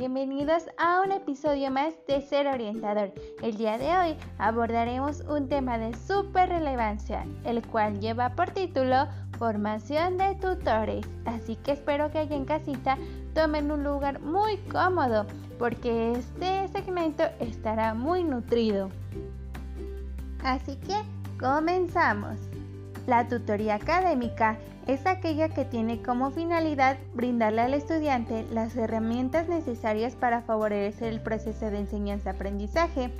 bienvenidos a un episodio más de Ser Orientador. El día de hoy abordaremos un tema de súper relevancia, el cual lleva por título Formación de tutores. Así que espero que allá en casita tomen un lugar muy cómodo, porque este segmento estará muy nutrido. Así que comenzamos. La tutoría académica es aquella que tiene como finalidad brindarle al estudiante las herramientas necesarias para favorecer el proceso de enseñanza-aprendizaje.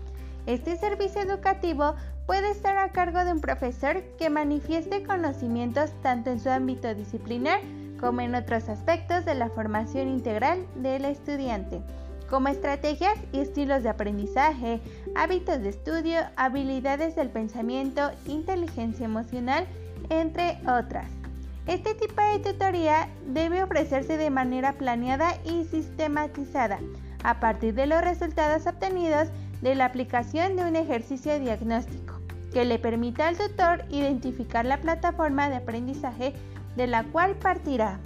Este servicio educativo puede estar a cargo de un profesor que manifieste conocimientos tanto en su ámbito disciplinar como en otros aspectos de la formación integral del estudiante, como estrategias y estilos de aprendizaje, hábitos de estudio, habilidades del pensamiento, inteligencia emocional, entre otras. Este tipo de tutoría debe ofrecerse de manera planeada y sistematizada a partir de los resultados obtenidos de la aplicación de un ejercicio diagnóstico que le permita al tutor identificar la plataforma de aprendizaje de la cual partirá.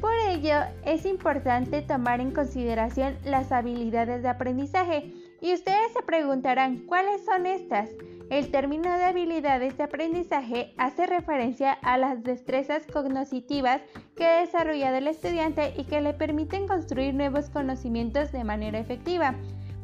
Por ello, es importante tomar en consideración las habilidades de aprendizaje y ustedes se preguntarán cuáles son estas. El término de habilidades de aprendizaje hace referencia a las destrezas cognitivas que ha desarrollado el estudiante y que le permiten construir nuevos conocimientos de manera efectiva.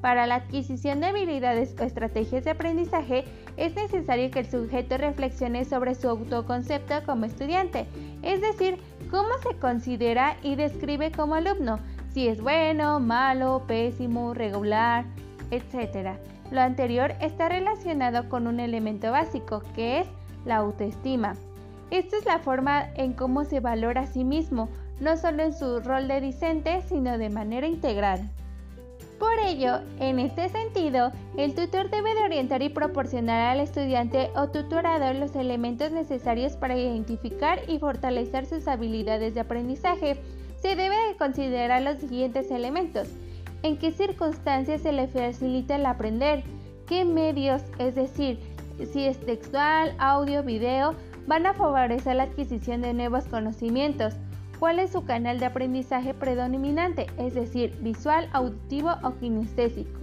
Para la adquisición de habilidades o estrategias de aprendizaje es necesario que el sujeto reflexione sobre su autoconcepto como estudiante, es decir, cómo se considera y describe como alumno, si es bueno, malo, pésimo, regular, etc. Lo anterior está relacionado con un elemento básico, que es la autoestima. Esta es la forma en cómo se valora a sí mismo, no solo en su rol de discente, sino de manera integral. Por ello, en este sentido, el tutor debe de orientar y proporcionar al estudiante o tutorado los elementos necesarios para identificar y fortalecer sus habilidades de aprendizaje. Se debe de considerar los siguientes elementos en qué circunstancias se le facilita el aprender, qué medios, es decir, si es textual, audio, video, van a favorecer la adquisición de nuevos conocimientos, cuál es su canal de aprendizaje predominante, es decir, visual, auditivo o kinestésico,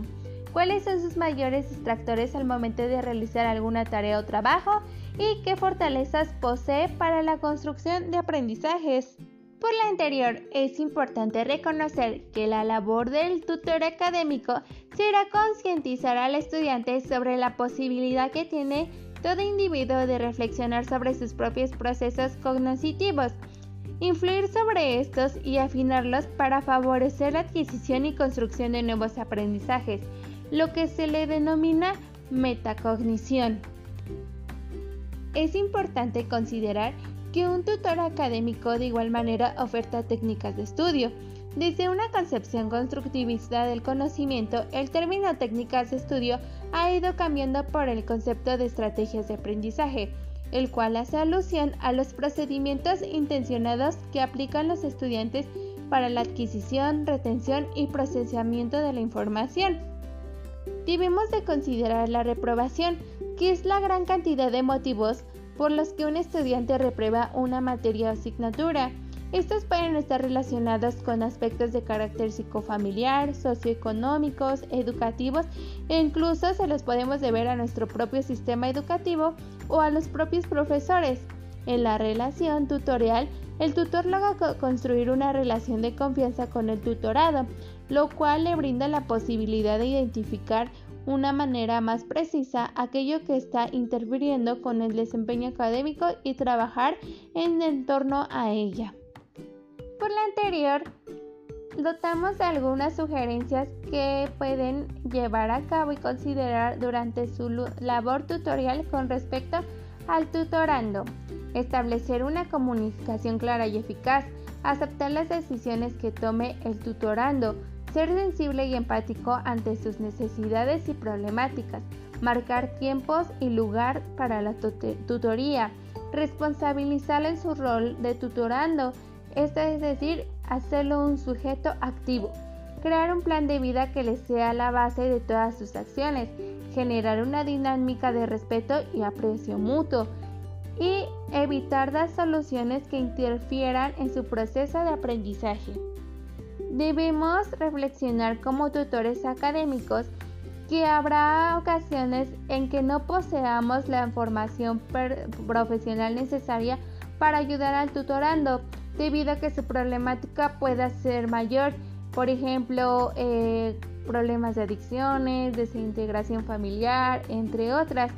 cuáles son sus mayores distractores al momento de realizar alguna tarea o trabajo y qué fortalezas posee para la construcción de aprendizajes. Por lo anterior, es importante reconocer que la labor del tutor académico será concientizar al estudiante sobre la posibilidad que tiene todo individuo de reflexionar sobre sus propios procesos cognitivos, influir sobre estos y afinarlos para favorecer la adquisición y construcción de nuevos aprendizajes, lo que se le denomina metacognición. Es importante considerar que un tutor académico de igual manera oferta técnicas de estudio. Desde una concepción constructivista del conocimiento, el término técnicas de estudio ha ido cambiando por el concepto de estrategias de aprendizaje, el cual hace alusión a los procedimientos intencionados que aplican los estudiantes para la adquisición, retención y procesamiento de la información. Debemos de considerar la reprobación, que es la gran cantidad de motivos por los que un estudiante reprueba una materia o asignatura. Estos pueden estar relacionados con aspectos de carácter psicofamiliar, socioeconómicos, educativos e incluso se los podemos deber a nuestro propio sistema educativo o a los propios profesores. En la relación tutorial, el tutor logra construir una relación de confianza con el tutorado, lo cual le brinda la posibilidad de identificar una manera más precisa aquello que está interfiriendo con el desempeño académico y trabajar en torno a ella. Por lo anterior, dotamos de algunas sugerencias que pueden llevar a cabo y considerar durante su labor tutorial con respecto al tutorando. Establecer una comunicación clara y eficaz, aceptar las decisiones que tome el tutorando, ser sensible y empático ante sus necesidades y problemáticas, marcar tiempos y lugar para la tutoría, responsabilizarle en su rol de tutorando, esto es decir, hacerlo un sujeto activo, crear un plan de vida que le sea la base de todas sus acciones, generar una dinámica de respeto y aprecio mutuo y evitar dar soluciones que interfieran en su proceso de aprendizaje. Debemos reflexionar como tutores académicos que habrá ocasiones en que no poseamos la formación profesional necesaria para ayudar al tutorando, debido a que su problemática pueda ser mayor, por ejemplo, eh, problemas de adicciones, desintegración familiar, entre otras,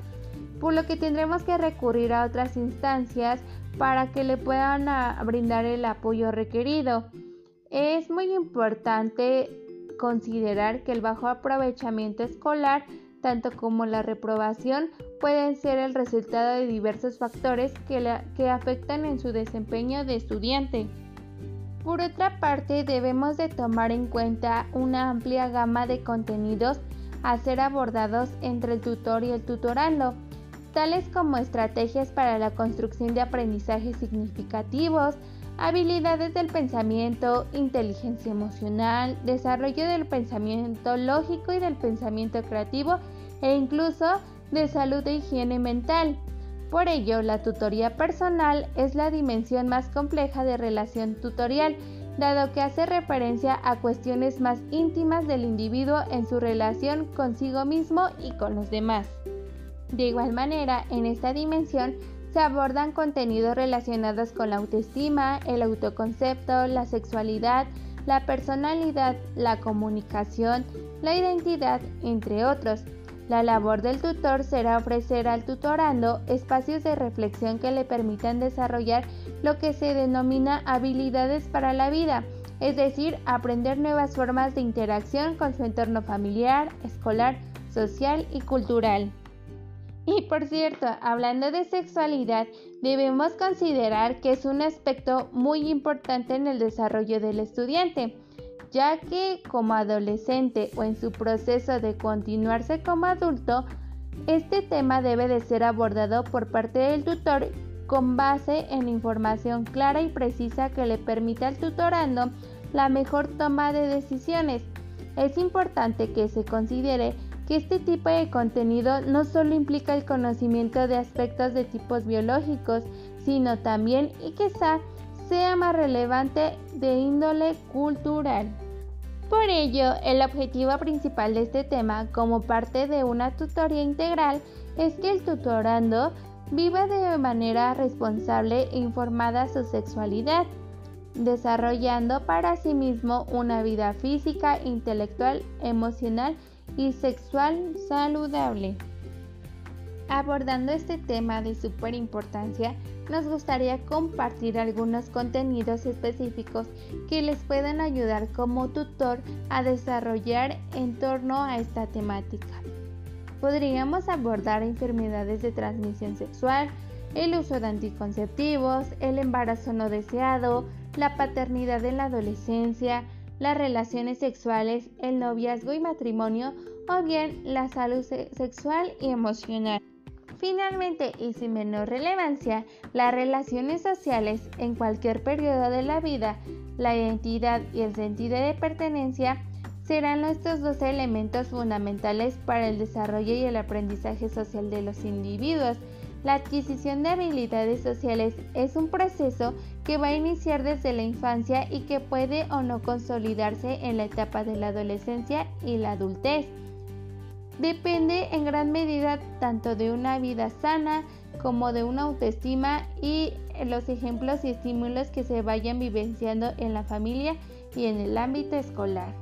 por lo que tendremos que recurrir a otras instancias para que le puedan brindar el apoyo requerido. Es muy importante considerar que el bajo aprovechamiento escolar, tanto como la reprobación, pueden ser el resultado de diversos factores que, afectan en su desempeño de estudiante. Por otra parte, debemos de tomar en cuenta una amplia gama de contenidos a ser abordados entre el tutor y el tutorando, tales como estrategias para la construcción de aprendizajes significativos, habilidades del pensamiento, inteligencia emocional, desarrollo del pensamiento lógico y del pensamiento creativo e incluso de salud e higiene mental. Por ello, la tutoría personal es la dimensión más compleja de relación tutorial, dado que hace referencia a cuestiones más íntimas del individuo en su relación consigo mismo y con los demás. De igual manera, en esta dimensión se abordan contenidos relacionados con la autoestima, el autoconcepto, la sexualidad, la personalidad, la comunicación, la identidad, entre otros. La labor del tutor será ofrecer al tutorando espacios de reflexión que le permitan desarrollar lo que se denomina habilidades para la vida, es decir, aprender nuevas formas de interacción con su entorno familiar, escolar, social y cultural. Y por cierto, hablando de sexualidad, debemos considerar que es un aspecto muy importante en el desarrollo del estudiante, ya que como adolescente o en su proceso de continuarse como adulto, este tema debe de ser abordado por parte del tutor con base en información clara y precisa que le permita al tutorando la mejor toma de decisiones. Es importante que se considere que este tipo de contenido no solo implica el conocimiento de aspectos de tipos biológicos, sino también y quizá sea más relevante de índole cultural. Por ello, el objetivo principal de este tema, como parte de una tutoría integral, es que el tutorando viva de manera responsable e informada su sexualidad, desarrollando para sí mismo una vida física, intelectual, emocional y sexual saludable. Abordando este tema de súper importancia, nos gustaría compartir algunos contenidos específicos que les puedan ayudar como tutor a desarrollar en torno a esta temática. Podríamos abordar enfermedades de transmisión sexual, el uso de anticonceptivos, el embarazo no deseado, la paternidad en la adolescencia, las relaciones sexuales, el noviazgo y matrimonio o bien la salud sexual y emocional. Finalmente, y sin menor relevancia, las relaciones sociales en cualquier periodo de la vida, la identidad y el sentido de pertenencia serán estos dos elementos fundamentales para el desarrollo y el aprendizaje social de los individuos la adquisición de habilidades sociales es un proceso que va a iniciar desde la infancia y que puede o no consolidarse en la etapa de la adolescencia y la adultez. Depende en gran medida tanto de una vida sana como de una autoestima y los ejemplos y estímulos que se vayan vivenciando en la familia y en el ámbito escolar.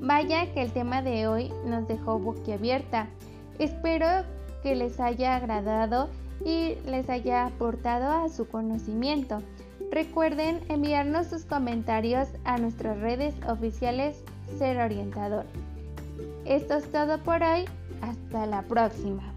Vaya que el tema de hoy nos dejó boquiabierta. Espero que les haya agradado y les haya aportado a su conocimiento. Recuerden enviarnos sus comentarios a nuestras redes oficiales Ser Orientador. Esto es todo por hoy. Hasta la próxima.